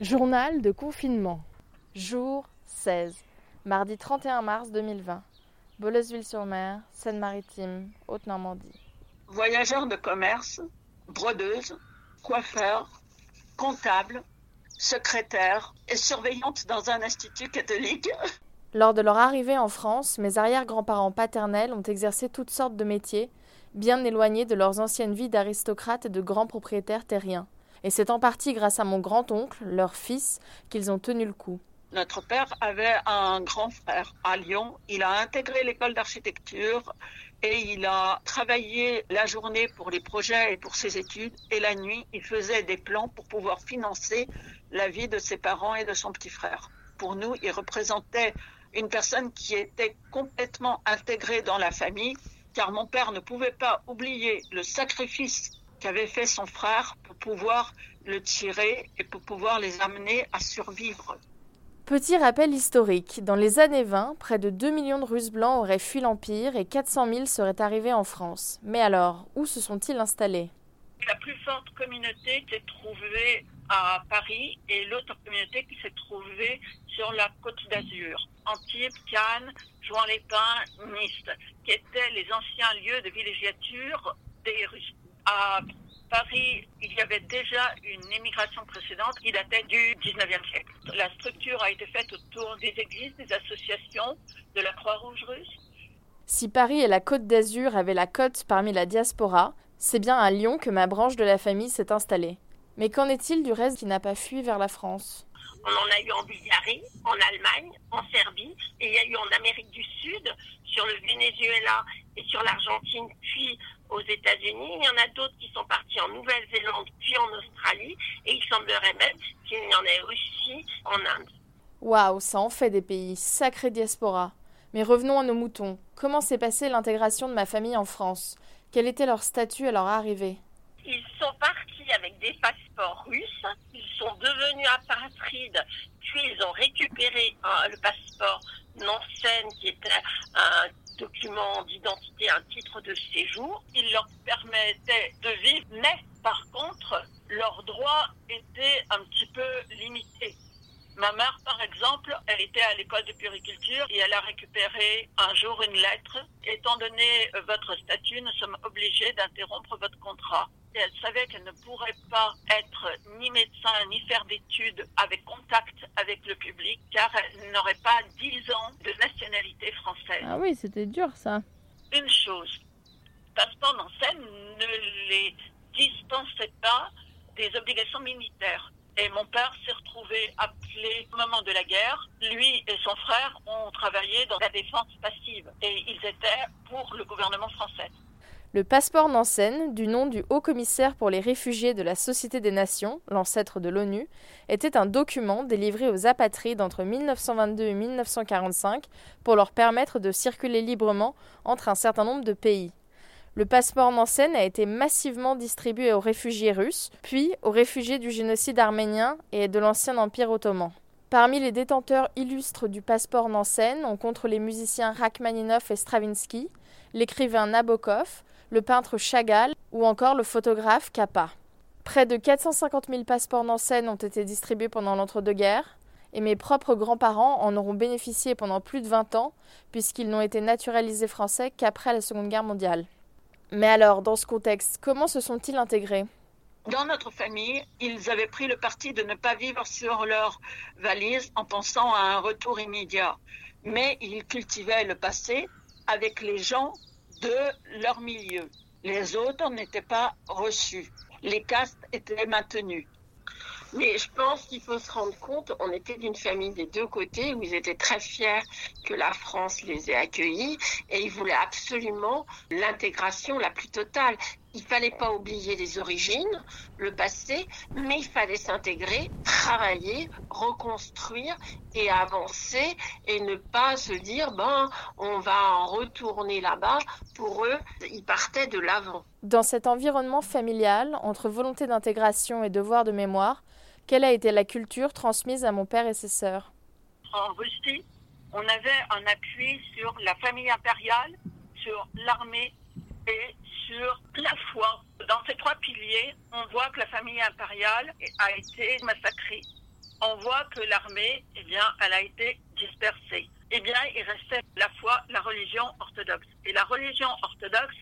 Journal de confinement. Jour 16. Mardi 31 mars 2020. Bolesville-sur-Mer, Seine-Maritime, Haute-Normandie. Voyageurs de commerce, brodeuses, coiffeurs, comptables, secrétaires et surveillantes dans un institut catholique. Lors de leur arrivée en France, mes arrière-grands-parents paternels ont exercé toutes sortes de métiers, bien éloignés de leurs anciennes vies d'aristocrates et de grands propriétaires terriens et c'est en partie grâce à mon grand-oncle, leur fils, qu'ils ont tenu le coup. Notre père avait un grand frère à Lyon. Il a intégré l'école d'architecture et il a travaillé la journée pour les projets et pour ses études et la nuit, il faisait des plans pour pouvoir financer la vie de ses parents et de son petit frère. Pour nous, il représentait une personne qui était complètement intégrée dans la famille car mon père ne pouvait pas oublier le sacrifice qu'avait fait son frère pour pouvoir le tirer et pour pouvoir les amener à survivre. Petit rappel historique, dans les années 20, près de 2 millions de Russes blancs auraient fui l'Empire et 400 000 seraient arrivés en France. Mais alors, où se sont-ils installés? La plus forte communauté s'est trouvée à Paris et l'autre communauté qui s'est trouvée sur la côte d'Azur. Antibes, Cannes, Jouan-les-Pins, Nice, qui étaient les anciens lieux de villégiature des Russes à Paris, il y avait déjà une émigration précédente qui datait du 19e siècle. La structure a été faite autour des églises, des associations, de la Croix-Rouge russe. Si Paris et la Côte d'Azur avaient la cote parmi la diaspora, c'est bien à Lyon que ma branche de la famille s'est installée. Mais qu'en est-il du reste qui n'a pas fui vers la France? On en a eu en Bulgarie, en Allemagne, en Serbie, et il y a eu en Amérique du Sud, sur le Venezuela et sur l'Argentine, puis aux États-Unis. Il y en a d'autres qui sont partis en Nouvelle-Zélande, puis en Australie. Et il semblerait même qu'il y en ait aussi en Inde. Waouh, ça en fait des pays. Sacré diaspora. Mais revenons à nos moutons. Comment s'est passée l'intégration de ma famille en France? Quel était leur statut à leur arrivée? Ils sont partis avec des passeports Ils sont devenus apatrides, puis ils ont récupéré le passeport Nansen, qui était un document d'identité, un titre de séjour. Il leur permettait de vivre, mais par contre, leurs droits étaient un petit peu limités. Ma mère, par exemple, elle était à l'école de puriculture et elle a récupéré un jour une lettre. Étant donné votre statut, nous sommes obligés d'interrompre votre contrat. Elle savait qu'elle ne pourrait pas être ni médecin ni faire d'études avec contact avec le public car elle n'aurait pas 10 ans de nationalité française. Ah oui, c'était dur ça. Une chose, passeport en scène ne les dispensait pas des obligations militaires. Et mon père s'est retrouvé appelé au moment de la guerre. Lui et son frère ont travaillé dans la défense passive et ils étaient pour le gouvernement français. Le passeport Nansen, du nom du haut commissaire pour les réfugiés de la Société des Nations, l'ancêtre de l'ONU, était un document délivré aux apatrides entre 1922 et 1945 pour leur permettre de circuler librement entre un certain nombre de pays. Le passeport Nansen a été massivement distribué aux réfugiés russes, puis aux réfugiés du génocide arménien et de l'ancien empire ottoman. Parmi les détenteurs illustres du passeport Nansen, on compte les musiciens Rachmaninoff et Stravinsky, l'écrivain Nabokov, le peintre Chagall ou encore le photographe Capa. Près de 450 000 passeports Nansen ont été distribués pendant l'entre-deux-guerres, et mes propres grands-parents en auront bénéficié pendant plus de 20 ans, puisqu'ils n'ont été naturalisés français qu'après la Seconde Guerre mondiale. Mais alors, dans ce contexte, comment se sont-ils intégrés? Dans notre famille, ils avaient pris le parti de ne pas vivre sur leur valise en pensant à un retour immédiat. Mais ils cultivaient le passé avec les gens de leur milieu. Les autres n'étaient pas reçus. Les castes étaient maintenus. Mais je pense qu'il faut se rendre compte, on était d'une famille des deux côtés où ils étaient très fiers que la France les ait accueillis et ils voulaient absolument l'intégration la plus totale. Il fallait pas oublier les origines, le passé, mais il fallait s'intégrer, travailler, reconstruire et avancer et ne pas se dire ben on va en retourner là-bas. Pour eux, ils partaient de l'avant. Dans cet environnement familial, entre volonté d'intégration et devoir de mémoire, quelle a été la culture transmise à mon père et ses sœurs? En Russie, on avait un appui sur la famille impériale, sur l'armée et sur la foi. Dans ces trois piliers, on voit que la famille impériale a été massacrée. on voit que l'armée, eh bien, elle a été dispersée. Eh bien, il restait la foi, la religion orthodoxe. Et la religion orthodoxe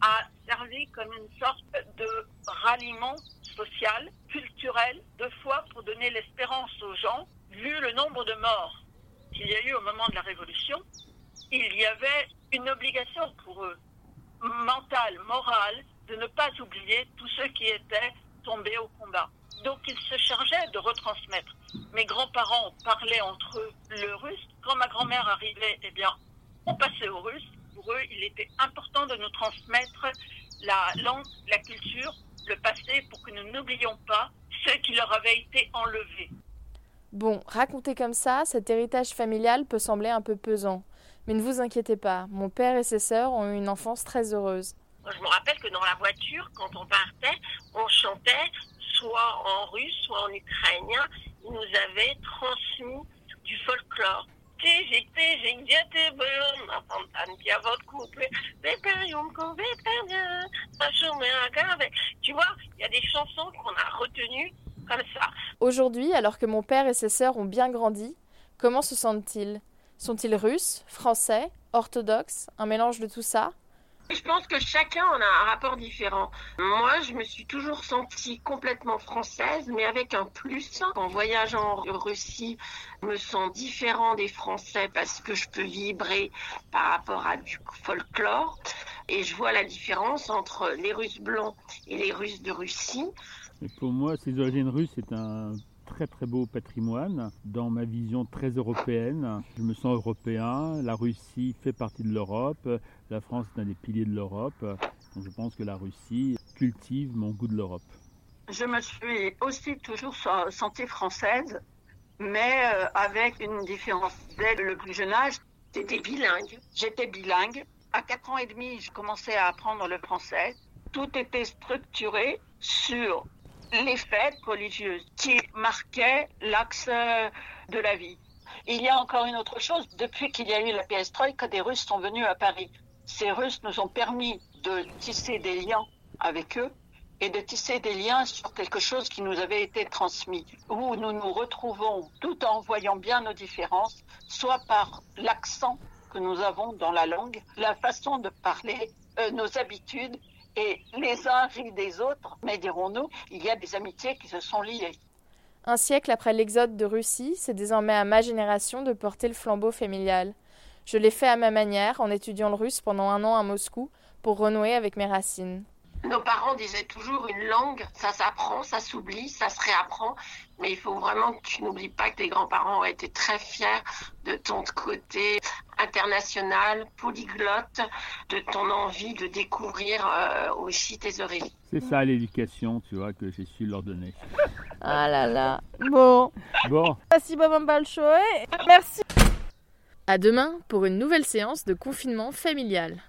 a servi comme une sorte de ralliement social, culturel, de foi pour donner l'espérance aux gens, vu le nombre de morts qu'il y a eu au moment de la Révolution. Il y avait une obligation pour eux, mentale, morale, de ne pas oublier tous ceux qui étaient tombés au combat. Donc ils se chargeaient de retransmettre. Mes grands-parents parlaient entre eux le russe. Quand ma grand-mère arrivait, eh bien, on passait au russe. Pour eux, il était important de nous transmettre la langue, la culture, le passé, pour que nous n'oublions pas ce qui leur avait été enlevé. Bon, raconté comme ça, cet héritage familial peut sembler un peu pesant. Mais ne vous inquiétez pas, mon père et ses sœurs ont eu une enfance très heureuse. Je me rappelle que dans la voiture, quand on partait, on chantait soit en russe, soit en ukrainien. Ils nous avaient transmis du folklore. Tu vois, il y a des chansons qu'on a retenues comme ça. Aujourd'hui, alors que mon père et ses sœurs ont bien grandi, comment se sentent-ils? Sont-ils russes, français, orthodoxes, un mélange de tout ça? Je pense que chacun en a un rapport différent. Moi, je me suis toujours sentie complètement française, mais avec un plus. En voyageant en Russie, je me sens différent des Français parce que je peux vibrer par rapport à du folklore. Et je vois la différence entre les Russes blancs et les Russes de Russie. pour moi, ces origines russes, c'est un très très beau patrimoine. Dans ma vision très européenne, je me sens européen. La Russie fait partie de l'Europe. La France est un des piliers de l'Europe. Donc je pense que la Russie cultive mon goût de l'Europe. Je me suis aussi toujours sentie française, mais euh, avec une différence. Dès le plus jeune âge, j'étais bilingue. J'étais bilingue. À 4 ans et demi, je commençais à apprendre le français. Tout était structuré sur les fêtes religieuses qui marquaient l'axe de la vie. Il y a encore une autre chose, depuis qu'il y a eu la que des Russes sont venus à Paris. Ces Russes nous ont permis de tisser des liens avec eux et de tisser des liens sur quelque chose qui nous avait été transmis, où nous nous retrouvons tout en voyant bien nos différences, soit par l'accent que nous avons dans la langue, la façon de parler, euh, nos habitudes et les uns rient des autres, mais dirons-nous, il y a des amitiés qui se sont liées. Un siècle après l'exode de Russie, c'est désormais à ma génération de porter le flambeau familial. Je l'ai fait à ma manière, en étudiant le russe pendant un an à Moscou, pour renouer avec mes racines. Nos parents disaient toujours une langue, ça s'apprend, ça s'oublie, ça se réapprend, mais il faut vraiment que tu n'oublies pas que tes grands-parents ont été très fiers de ton côté international, polyglotte, de ton envie de découvrir euh, aussi tes origines. C'est ça l'éducation, tu vois, que j'ai su leur donner. Ah là là. Bon. Bon. Merci Merci. À demain pour une nouvelle séance de confinement familial.